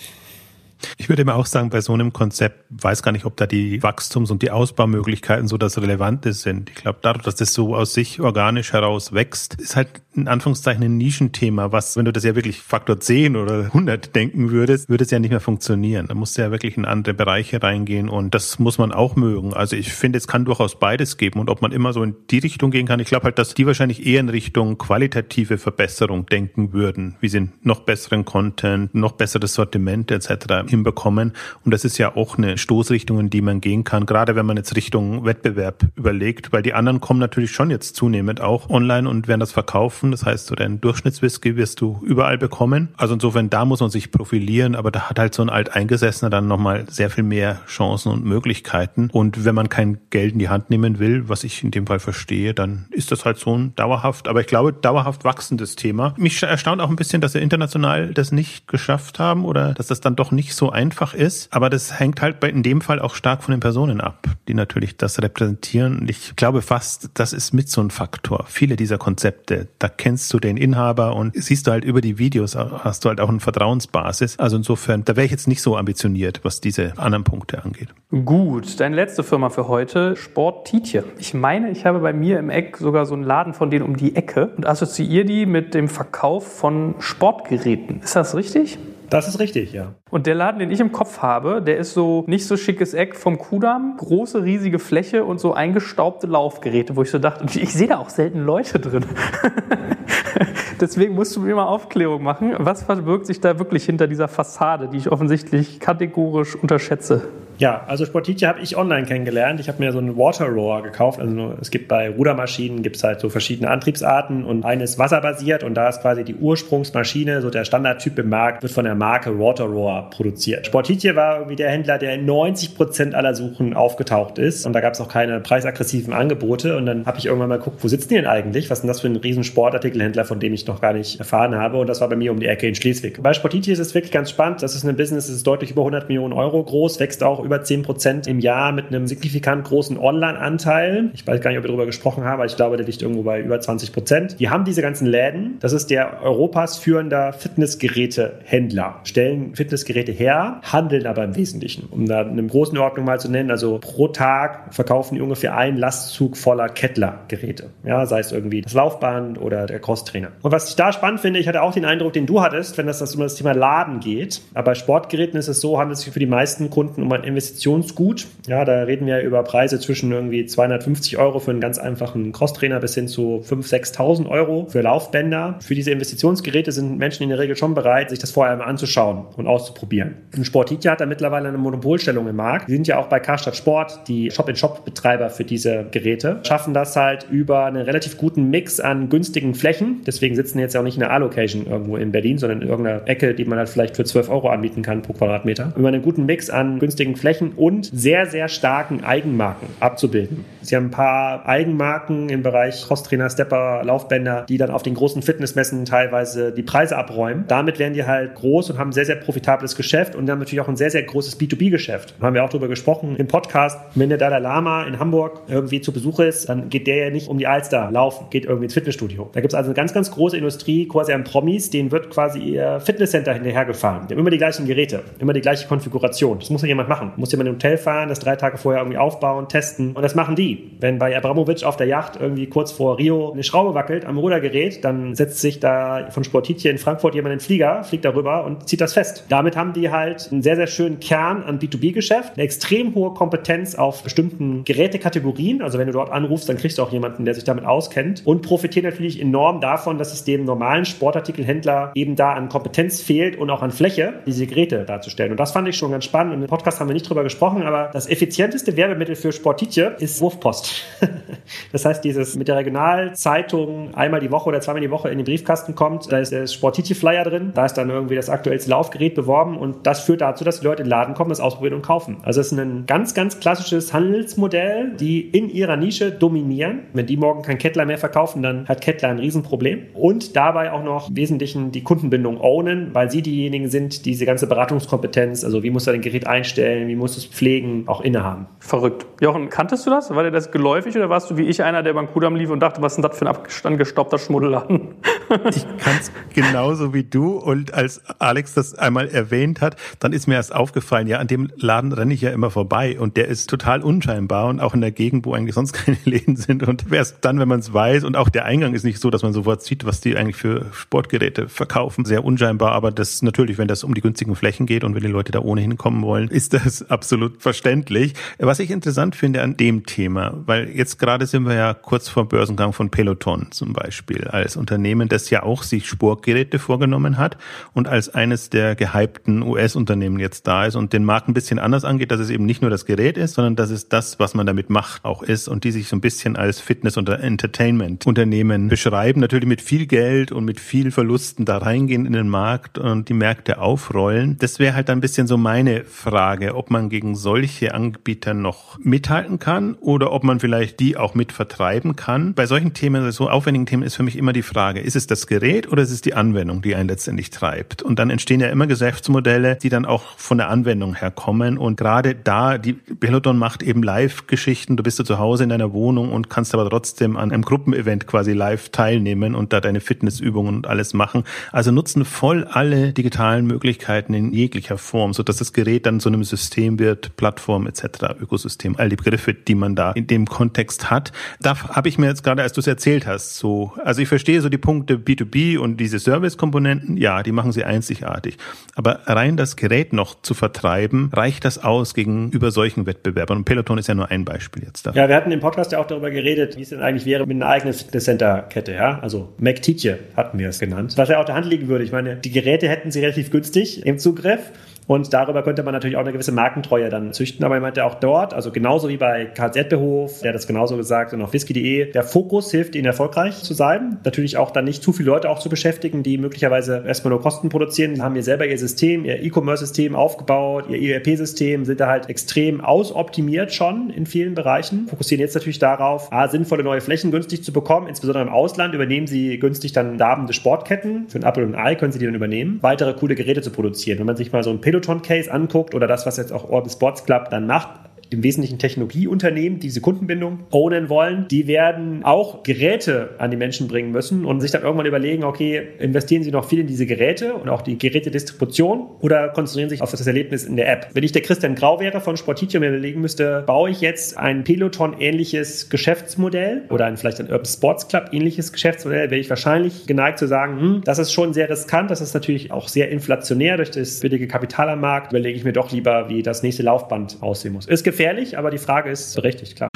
Ich würde immer auch sagen, bei so einem Konzept weiß gar nicht, ob da die Wachstums- und die Ausbaumöglichkeiten so das Relevante sind. Ich glaube, dadurch, dass das so aus sich organisch heraus wächst, ist halt in Anführungszeichen ein Nischenthema, was, wenn du das ja wirklich Faktor 10 oder 100 denken würdest, würde es ja nicht mehr funktionieren. Da musst du ja wirklich in andere Bereiche reingehen und das muss man auch mögen. Also ich finde, es kann durchaus beides geben und ob man immer so in die Richtung gehen kann, ich glaube halt, dass die wahrscheinlich eher in Richtung qualitative Verbesserung denken würden, wie sie noch besseren Content, noch besseres Sortiment etc hinbekommen. Und das ist ja auch eine Stoßrichtung, in die man gehen kann, gerade wenn man jetzt Richtung Wettbewerb überlegt, weil die anderen kommen natürlich schon jetzt zunehmend auch online und werden das verkaufen. Das heißt, so deinen Durchschnittswhisky wirst du überall bekommen. Also insofern, da muss man sich profilieren, aber da hat halt so ein Alteingesessener dann nochmal sehr viel mehr Chancen und Möglichkeiten. Und wenn man kein Geld in die Hand nehmen will, was ich in dem Fall verstehe, dann ist das halt so ein dauerhaft, aber ich glaube, dauerhaft wachsendes Thema. Mich erstaunt auch ein bisschen, dass wir international das nicht geschafft haben oder dass das dann doch nicht so einfach ist. Aber das hängt halt in dem Fall auch stark von den Personen ab, die natürlich das repräsentieren. Und ich glaube fast, das ist mit so ein Faktor. Viele dieser Konzepte, da kennst du den Inhaber und siehst du halt über die Videos, hast du halt auch eine Vertrauensbasis. Also insofern, da wäre ich jetzt nicht so ambitioniert, was diese anderen Punkte angeht. Gut, deine letzte Firma für heute, Sport Tietje. Ich meine, ich habe bei mir im Eck sogar so einen Laden von denen um die Ecke und assoziiere die mit dem Verkauf von Sportgeräten. Ist das richtig? Das ist richtig, ja. Und der Laden, den ich im Kopf habe, der ist so nicht so schickes Eck vom Kudamm, große, riesige Fläche und so eingestaubte Laufgeräte, wo ich so dachte, [laughs] ich sehe da auch selten Leute drin. [laughs] Deswegen musst du mir mal Aufklärung machen. Was verbirgt sich da wirklich hinter dieser Fassade, die ich offensichtlich kategorisch unterschätze? Ja, also Sportitia habe ich online kennengelernt. Ich habe mir so einen Water Rower gekauft. Also es gibt bei Rudermaschinen gibt es halt so verschiedene Antriebsarten und eine ist wasserbasiert und da ist quasi die Ursprungsmaschine, so der Standardtyp im Markt, wird von der Marke Water Rower produziert. Sportitia war irgendwie der Händler, der in 90 Prozent aller Suchen aufgetaucht ist und da gab es auch keine preisaggressiven Angebote und dann habe ich irgendwann mal geguckt, wo sitzen die denn eigentlich? Was ist denn das für ein riesen Sportartikelhändler, von dem ich noch gar nicht erfahren habe und das war bei mir um die Ecke in Schleswig. Bei Sportitia ist es wirklich ganz spannend. Das ist ein Business, das ist deutlich über 100 Millionen Euro groß, wächst auch über 10 Prozent im Jahr mit einem signifikant großen Online-Anteil. Ich weiß gar nicht, ob wir darüber gesprochen haben, aber ich glaube, der liegt irgendwo bei über 20 Prozent. Die haben diese ganzen Läden. Das ist der Europas führender Fitnessgerätehändler. Stellen Fitnessgeräte her, handeln aber im Wesentlichen. Um da eine großen Ordnung mal zu nennen, also pro Tag verkaufen die ungefähr einen Lastzug voller Kettler-Geräte. Ja, sei es irgendwie das Laufband oder der Crosstrainer. Und was ich da spannend finde, ich hatte auch den Eindruck, den du hattest, wenn das, um das Thema Laden geht. Aber bei Sportgeräten ist es so, handelt es sich für die meisten Kunden um ein Investitionsgut. Ja, da reden wir über Preise zwischen irgendwie 250 Euro für einen ganz einfachen Crosstrainer bis hin zu 5.000, 6.000 Euro für Laufbänder. Für diese Investitionsgeräte sind Menschen in der Regel schon bereit, sich das vorher mal anzuschauen und auszuprobieren. Ein Sportitia hat da mittlerweile eine Monopolstellung im Markt. Die sind ja auch bei Karstadt Sport die Shop-in-Shop-Betreiber für diese Geräte, schaffen das halt über einen relativ guten Mix an günstigen Flächen. Deswegen sitzen jetzt ja auch nicht in der A-Location irgendwo in Berlin, sondern in irgendeiner Ecke, die man halt vielleicht für 12 Euro anbieten kann pro Quadratmeter. Über einen guten Mix an günstigen Flächen und sehr, sehr starken Eigenmarken abzubilden. Sie haben ein paar Eigenmarken im Bereich Crosstrainer, Stepper, Laufbänder, die dann auf den großen Fitnessmessen teilweise die Preise abräumen. Damit werden die halt groß und haben ein sehr, sehr profitables Geschäft und haben natürlich auch ein sehr, sehr großes B2B-Geschäft. Da haben wir auch darüber gesprochen im Podcast. Wenn der Dalai Lama in Hamburg irgendwie zu Besuch ist, dann geht der ja nicht um die Alster laufen, geht irgendwie ins Fitnessstudio. Da gibt es also eine ganz, ganz große Industrie, quasi an Promis, denen wird quasi ihr Fitnesscenter hinterhergefahren. Die haben immer die gleichen Geräte, immer die gleiche Konfiguration. Das muss ja jemand machen. Muss jemand in ein Hotel fahren, das drei Tage vorher irgendwie aufbauen, testen. Und das machen die. Wenn bei Abramovic auf der Yacht irgendwie kurz vor Rio eine Schraube wackelt am Rudergerät, dann setzt sich da von Sportitje in Frankfurt jemand in den Flieger, fliegt darüber und zieht das fest. Damit haben die halt einen sehr, sehr schönen Kern an B2B-Geschäft, eine extrem hohe Kompetenz auf bestimmten Gerätekategorien. Also wenn du dort anrufst, dann kriegst du auch jemanden, der sich damit auskennt und profitiert natürlich enorm davon, dass es dem normalen Sportartikelhändler eben da an Kompetenz fehlt und auch an Fläche, diese Geräte darzustellen. Und das fand ich schon ganz spannend. Und im Podcast haben wir nicht drüber gesprochen, aber das effizienteste Werbemittel für Sportitje ist Wurfpost. [laughs] das heißt, dieses mit der Regionalzeitung einmal die Woche oder zweimal die Woche in den Briefkasten kommt, da ist der Sportitje-Flyer drin, da ist dann irgendwie das aktuellste Laufgerät beworben und das führt dazu, dass die Leute in den Laden kommen, das ausprobieren und kaufen. Also es ist ein ganz, ganz klassisches Handelsmodell, die in ihrer Nische dominieren. Wenn die morgen kein Kettler mehr verkaufen, dann hat Kettler ein Riesenproblem. Und dabei auch noch im Wesentlichen die Kundenbindung ownen, weil sie diejenigen sind, die diese ganze Beratungskompetenz, also wie muss er den Gerät einstellen, wie muss es pflegen, auch innehaben. Verrückt. Jochen, kanntest du das? War dir das geläufig oder warst du wie ich einer, der beim Kudamm lief und dachte, was ist denn das für ein angestaubter Schmuddelladen? [laughs] ich kann es genauso wie du und als Alex das einmal erwähnt hat, dann ist mir erst aufgefallen, ja, an dem Laden renne ich ja immer vorbei und der ist total unscheinbar und auch in der Gegend, wo eigentlich sonst [laughs] keine Läden sind und erst dann, wenn man es weiß und auch der Eingang ist nicht so, dass man sofort sieht, was die eigentlich für Sportgeräte verkaufen, sehr unscheinbar, aber das natürlich, wenn das um die günstigen Flächen geht und wenn die Leute da ohnehin kommen wollen, ist das absolut verständlich. Was ich interessant finde an dem Thema, weil jetzt gerade sind wir ja kurz vor Börsengang von Peloton zum Beispiel als Unternehmen, das ja auch sich Sportgeräte vorgenommen hat und als eines der gehypten US-Unternehmen jetzt da ist und den Markt ein bisschen anders angeht, dass es eben nicht nur das Gerät ist, sondern dass es das, was man damit macht, auch ist und die sich so ein bisschen als Fitness- oder Entertainment-Unternehmen beschreiben, natürlich mit viel Geld und mit viel Verlusten da reingehen in den Markt und die Märkte aufrollen. Das wäre halt ein bisschen so meine Frage, ob man gegen solche Anbieter noch mithalten kann oder ob man vielleicht die auch mit vertreiben kann. Bei solchen Themen, so aufwendigen Themen ist für mich immer die Frage, ist es das Gerät oder ist es die Anwendung, die einen letztendlich treibt? Und dann entstehen ja immer Geschäftsmodelle, die dann auch von der Anwendung her kommen und gerade da, die Peloton macht eben Live-Geschichten, du bist ja zu Hause in deiner Wohnung und kannst aber trotzdem an einem Gruppenevent quasi live teilnehmen und da deine Fitnessübungen und alles machen. Also nutzen voll alle digitalen Möglichkeiten in jeglicher Form, so dass das Gerät dann zu einem System wird, Plattform etc., Ökosystem, all die Begriffe, die man da in dem Kontext hat. Da habe ich mir jetzt gerade, als du es erzählt hast, so, also ich verstehe so die Punkte B2B und diese Service-Komponenten, ja, die machen sie einzigartig. Aber rein das Gerät noch zu vertreiben, reicht das aus gegenüber solchen Wettbewerbern? Und Peloton ist ja nur ein Beispiel jetzt da. Ja, wir hatten im Podcast ja auch darüber geredet, wie es denn eigentlich wäre mit einer eigenen Fitnesscenter-Kette, ja? Also McTeacher hatten wir es genannt. Was ja auch der Hand liegen würde. Ich meine, die Geräte hätten sie relativ günstig im Zugriff Und darüber könnte man natürlich auch eine gewisse Markentreue dann züchten. Aber ich meinte auch dort, also genauso wie bei Erdbeerhof, der hat das genauso gesagt und auf whisky.de, der Fokus hilft ihnen erfolgreich zu sein. Natürlich auch dann nicht zu viele Leute auch zu beschäftigen, die möglicherweise erstmal nur Kosten produzieren. Haben hier selber ihr System, ihr E-Commerce-System aufgebaut, ihr ERP-System, sind da halt extrem ausoptimiert schon in vielen Bereichen. Fokussieren jetzt natürlich darauf, A, sinnvolle neue Flächen günstig zu bekommen. Insbesondere im Ausland übernehmen sie günstig dann darbende Sportketten. Für ein Apple und ein Ei können sie die dann übernehmen. Weitere coole Geräte zu produzieren. Wenn man sich mal so ein Peloton-Case anguckt oder das, was jetzt auch Orbis Sports Club dann macht, im Wesentlichen Technologieunternehmen, die diese Kundenbindung ownen wollen, die werden auch Geräte an die Menschen bringen müssen und sich dann irgendwann überlegen, okay, investieren sie noch viel in diese Geräte und auch die Gerätedistribution oder konzentrieren sich auf das Erlebnis in der App. Wenn ich der Christian Grau wäre von Sportitio mir überlegen müsste, baue ich jetzt ein Peloton-ähnliches Geschäftsmodell oder ein, vielleicht ein Urban Sports Club-ähnliches Geschäftsmodell, wäre ich wahrscheinlich geneigt zu sagen, hm, das ist schon sehr riskant, das ist natürlich auch sehr inflationär durch das billige Kapital am Markt, überlege ich mir doch lieber, wie das nächste Laufband aussehen muss. Ist gefährlich, aber die Frage ist berechtigt, klar.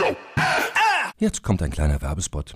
Jetzt kommt ein kleiner Werbespot.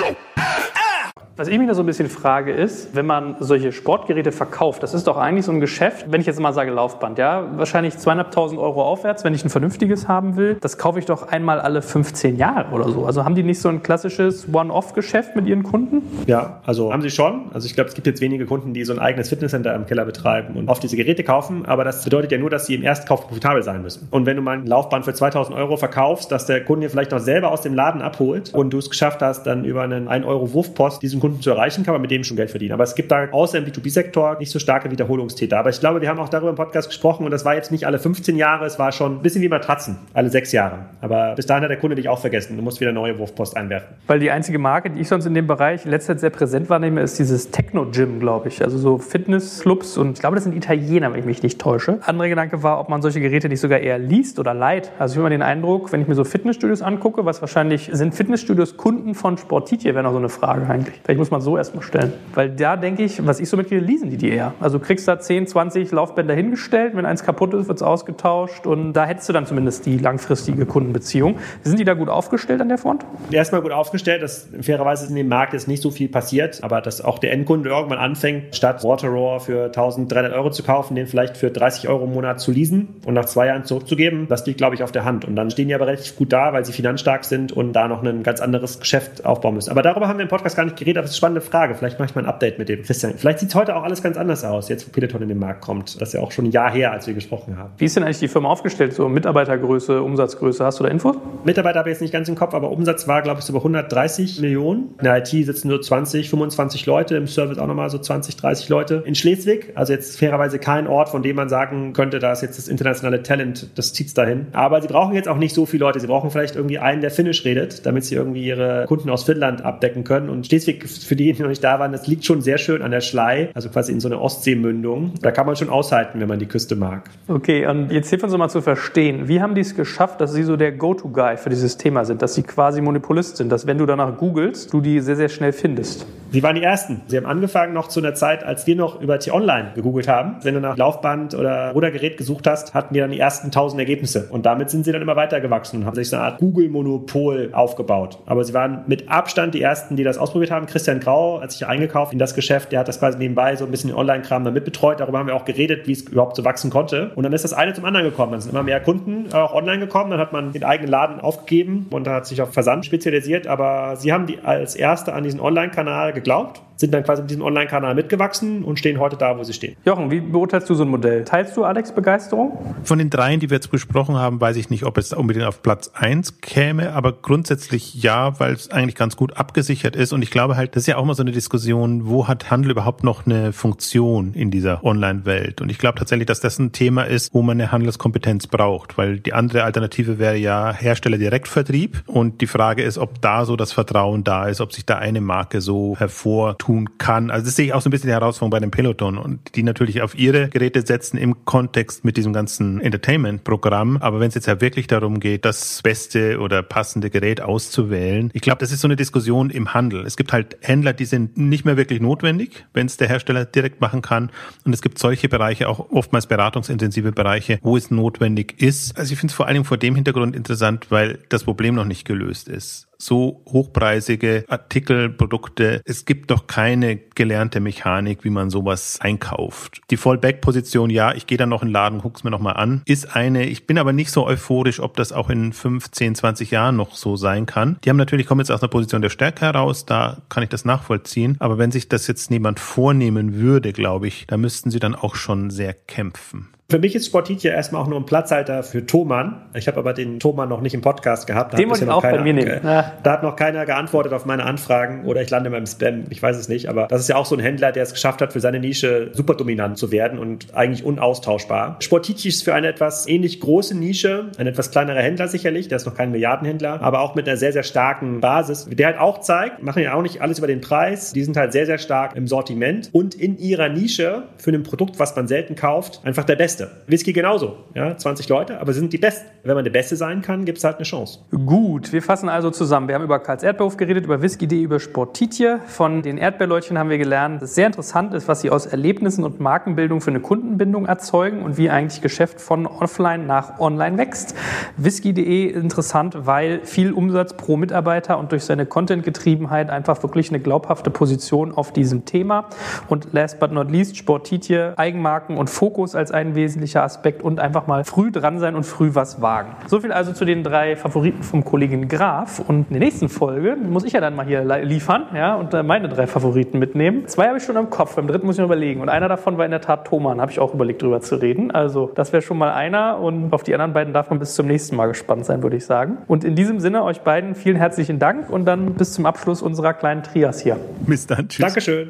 Was ich mich da so ein bisschen frage ist, wenn man solche Sportgeräte verkauft, das ist doch eigentlich so ein Geschäft, wenn ich jetzt mal sage Laufband, ja, wahrscheinlich zweieinhalbtausend Euro aufwärts, wenn ich ein vernünftiges haben will, das kaufe ich doch einmal alle 15 Jahre oder so. Also haben die nicht so ein klassisches One-Off-Geschäft mit ihren Kunden? Ja, also haben sie schon. Also ich glaube, es gibt jetzt wenige Kunden, die so ein eigenes Fitnesscenter im Keller betreiben und oft diese Geräte kaufen, aber das bedeutet ja nur, dass sie im Erstkauf profitabel sein müssen. Und wenn du mal ein Laufband für 2000 Euro verkaufst, dass der Kunde vielleicht noch selber aus dem Laden abholt und du es geschafft hast, dann über einen 1 Euro Wurfpost diesen Kunden zu erreichen, kann man mit dem schon Geld verdienen. Aber es gibt da außer im B2B-Sektor nicht so starke Wiederholungstäter. Aber ich glaube, wir haben auch darüber im Podcast gesprochen und das war jetzt nicht alle 15 Jahre, es war schon ein bisschen wie Matratzen, alle sechs Jahre. Aber bis dahin hat der Kunde dich auch vergessen. Du musst wieder neue Wurfpost einwerfen. Weil die einzige Marke, die ich sonst in dem Bereich letzter Zeit sehr präsent wahrnehme, ist dieses Techno-Gym, glaube ich. Also so Fitnessclubs und ich glaube, das sind Italiener, wenn ich mich nicht täusche. Andere Gedanke war, ob man solche Geräte nicht sogar eher liest oder leiht. Also ich habe immer den Eindruck, wenn ich mir so Fitnessstudios angucke, was wahrscheinlich sind Fitnessstudios Kunden von Sportitje, wäre noch so eine Frage eigentlich. Vielleicht muss man so erstmal stellen. Weil da denke ich, was ich so mitkriege, leasen die die eher. Also du kriegst da 10, 20 Laufbänder hingestellt, wenn eins kaputt ist, wird es ausgetauscht und da hättest du dann zumindest die langfristige Kundenbeziehung. Sind die da gut aufgestellt an der Front? Erstmal gut aufgestellt, dass fairerweise in dem Markt jetzt nicht so viel passiert, aber dass auch der Endkunde irgendwann anfängt, statt Waterroar für 1300 Euro zu kaufen, den vielleicht für 30 Euro im Monat zu leasen und nach zwei Jahren zurückzugeben, das liegt, glaube ich, auf der Hand. Und dann stehen die aber relativ gut da, weil sie finanzstark sind und da noch ein ganz anderes Geschäft aufbauen müssen. Aber darüber haben wir im Podcast gar nicht geredet, das ist eine spannende Frage. Vielleicht mache ich mal ein Update mit dem Christian. Vielleicht sieht es heute auch alles ganz anders aus, jetzt wo Peloton in den Markt kommt. Das ist ja auch schon ein Jahr her, als wir gesprochen haben. Wie ist denn eigentlich die Firma aufgestellt, so Mitarbeitergröße, Umsatzgröße? Hast du da Infos? Mitarbeiter habe ich jetzt nicht ganz im Kopf, aber Umsatz war, glaube ich, so über 130 Millionen. In der IT sitzen nur 20, 25 Leute, im Service auch nochmal so 20, 30 Leute. In Schleswig, also jetzt fairerweise kein Ort, von dem man sagen könnte, da ist jetzt das internationale Talent, das zieht dahin. Aber sie brauchen jetzt auch nicht so viele Leute. Sie brauchen vielleicht irgendwie einen, der Finnisch redet, damit sie irgendwie ihre Kunden aus Finnland abdecken können. Und Schleswig, für die, die noch nicht da waren, das liegt schon sehr schön an der Schlei, also quasi in so eine Ostseemündung. Da kann man schon aushalten, wenn man die Küste mag. Okay, und jetzt hilf uns mal zu verstehen, wie haben die es geschafft, dass sie so der Go-To-Guy für dieses Thema sind, dass sie quasi Monopolist sind, dass wenn du danach googelst, du die sehr, sehr schnell findest? Sie waren die Ersten. Sie haben angefangen noch zu einer Zeit, als wir noch über T-Online gegoogelt haben. Wenn du nach Laufband oder Rudergerät gesucht hast, hatten die dann die ersten 1000 Ergebnisse. Und damit sind sie dann immer weiter gewachsen und haben sich so eine Art Google-Monopol aufgebaut. Aber sie waren mit Abstand die Ersten, die das ausprobiert haben. Christian Grau hat sich eingekauft in das Geschäft. Der hat das quasi nebenbei so ein bisschen Online-Kram damit betreut. Darüber haben wir auch geredet, wie es überhaupt so wachsen konnte. Und dann ist das eine zum anderen gekommen. Dann sind immer mehr Kunden auch online gekommen. Dann hat man den eigenen Laden aufgegeben und hat sich auf Versand spezialisiert. Aber sie haben die als Erste an diesen Online-Kanal geglaubt sind dann quasi mit diesem Online-Kanal mitgewachsen und stehen heute da, wo sie stehen. Jochen, wie beurteilst du so ein Modell? Teilst du Alex Begeisterung? Von den dreien, die wir jetzt besprochen haben, weiß ich nicht, ob es unbedingt auf Platz eins käme, aber grundsätzlich ja, weil es eigentlich ganz gut abgesichert ist. Und ich glaube halt, das ist ja auch mal so eine Diskussion, wo hat Handel überhaupt noch eine Funktion in dieser Online-Welt? Und ich glaube tatsächlich, dass das ein Thema ist, wo man eine Handelskompetenz braucht, weil die andere Alternative wäre ja Hersteller-Direktvertrieb. Und die Frage ist, ob da so das Vertrauen da ist, ob sich da eine Marke so hervortut tun kann. Also das sehe ich auch so ein bisschen die Herausforderung bei dem Peloton und die natürlich auf ihre Geräte setzen im Kontext mit diesem ganzen Entertainment-Programm. Aber wenn es jetzt ja wirklich darum geht, das beste oder passende Gerät auszuwählen, ich glaube, das ist so eine Diskussion im Handel. Es gibt halt Händler, die sind nicht mehr wirklich notwendig, wenn es der Hersteller direkt machen kann. Und es gibt solche Bereiche, auch oftmals beratungsintensive Bereiche, wo es notwendig ist. Also ich finde es vor allem vor dem Hintergrund interessant, weil das Problem noch nicht gelöst ist so hochpreisige Artikel, Produkte. Es gibt doch keine gelernte Mechanik, wie man sowas einkauft. Die Fallback-Position, ja, ich gehe dann noch in den Laden, guck's mir nochmal an, ist eine, ich bin aber nicht so euphorisch, ob das auch in 15, 20 Jahren noch so sein kann. Die haben natürlich, kommen jetzt aus einer Position der Stärke heraus, da kann ich das nachvollziehen. Aber wenn sich das jetzt niemand vornehmen würde, glaube ich, da müssten sie dann auch schon sehr kämpfen. Für mich ist Sportit ja erstmal auch nur ein Platzhalter für Thomann. Ich habe aber den Thomann noch nicht im Podcast gehabt. Da den wollte ich auch bei mir nehmen. Äh, da hat noch keiner geantwortet auf meine Anfragen oder ich lande meinem Spam. Ich weiß es nicht. Aber das ist ja auch so ein Händler, der es geschafft hat, für seine Nische super dominant zu werden und eigentlich unaustauschbar. Sportiti ist für eine etwas ähnlich große Nische, ein etwas kleinerer Händler sicherlich. Der ist noch kein Milliardenhändler, aber auch mit einer sehr, sehr starken Basis, der halt auch zeigt, machen ja auch nicht alles über den Preis. Die sind halt sehr, sehr stark im Sortiment und in ihrer Nische für ein Produkt, was man selten kauft, einfach der Beste. Beste. Whisky genauso. Ja, 20 Leute, aber sie sind die Besten. Wenn man der Beste sein kann, gibt es halt eine Chance. Gut, wir fassen also zusammen. Wir haben über Karls Erdbeerhof geredet, über Whisky.de, über Sportitje. Von den Erdbeerleutchen haben wir gelernt, dass es sehr interessant ist, was sie aus Erlebnissen und Markenbildung für eine Kundenbindung erzeugen und wie eigentlich Geschäft von offline nach online wächst. Whisky.de interessant, weil viel Umsatz pro Mitarbeiter und durch seine Content-Getriebenheit einfach wirklich eine glaubhafte Position auf diesem Thema. Und last but not least, Sportitje, Eigenmarken und Fokus als ein Wesen wesentlicher Aspekt und einfach mal früh dran sein und früh was wagen. So viel also zu den drei Favoriten vom Kollegen Graf. Und in der nächsten Folge muss ich ja dann mal hier liefern ja, und meine drei Favoriten mitnehmen. Zwei habe ich schon im Kopf, beim dritten muss ich noch überlegen. Und einer davon war in der Tat Thoman, habe ich auch überlegt, drüber zu reden. Also das wäre schon mal einer und auf die anderen beiden darf man bis zum nächsten Mal gespannt sein, würde ich sagen. Und in diesem Sinne euch beiden vielen herzlichen Dank und dann bis zum Abschluss unserer kleinen Trias hier. Bis dann, tschüss. Dankeschön.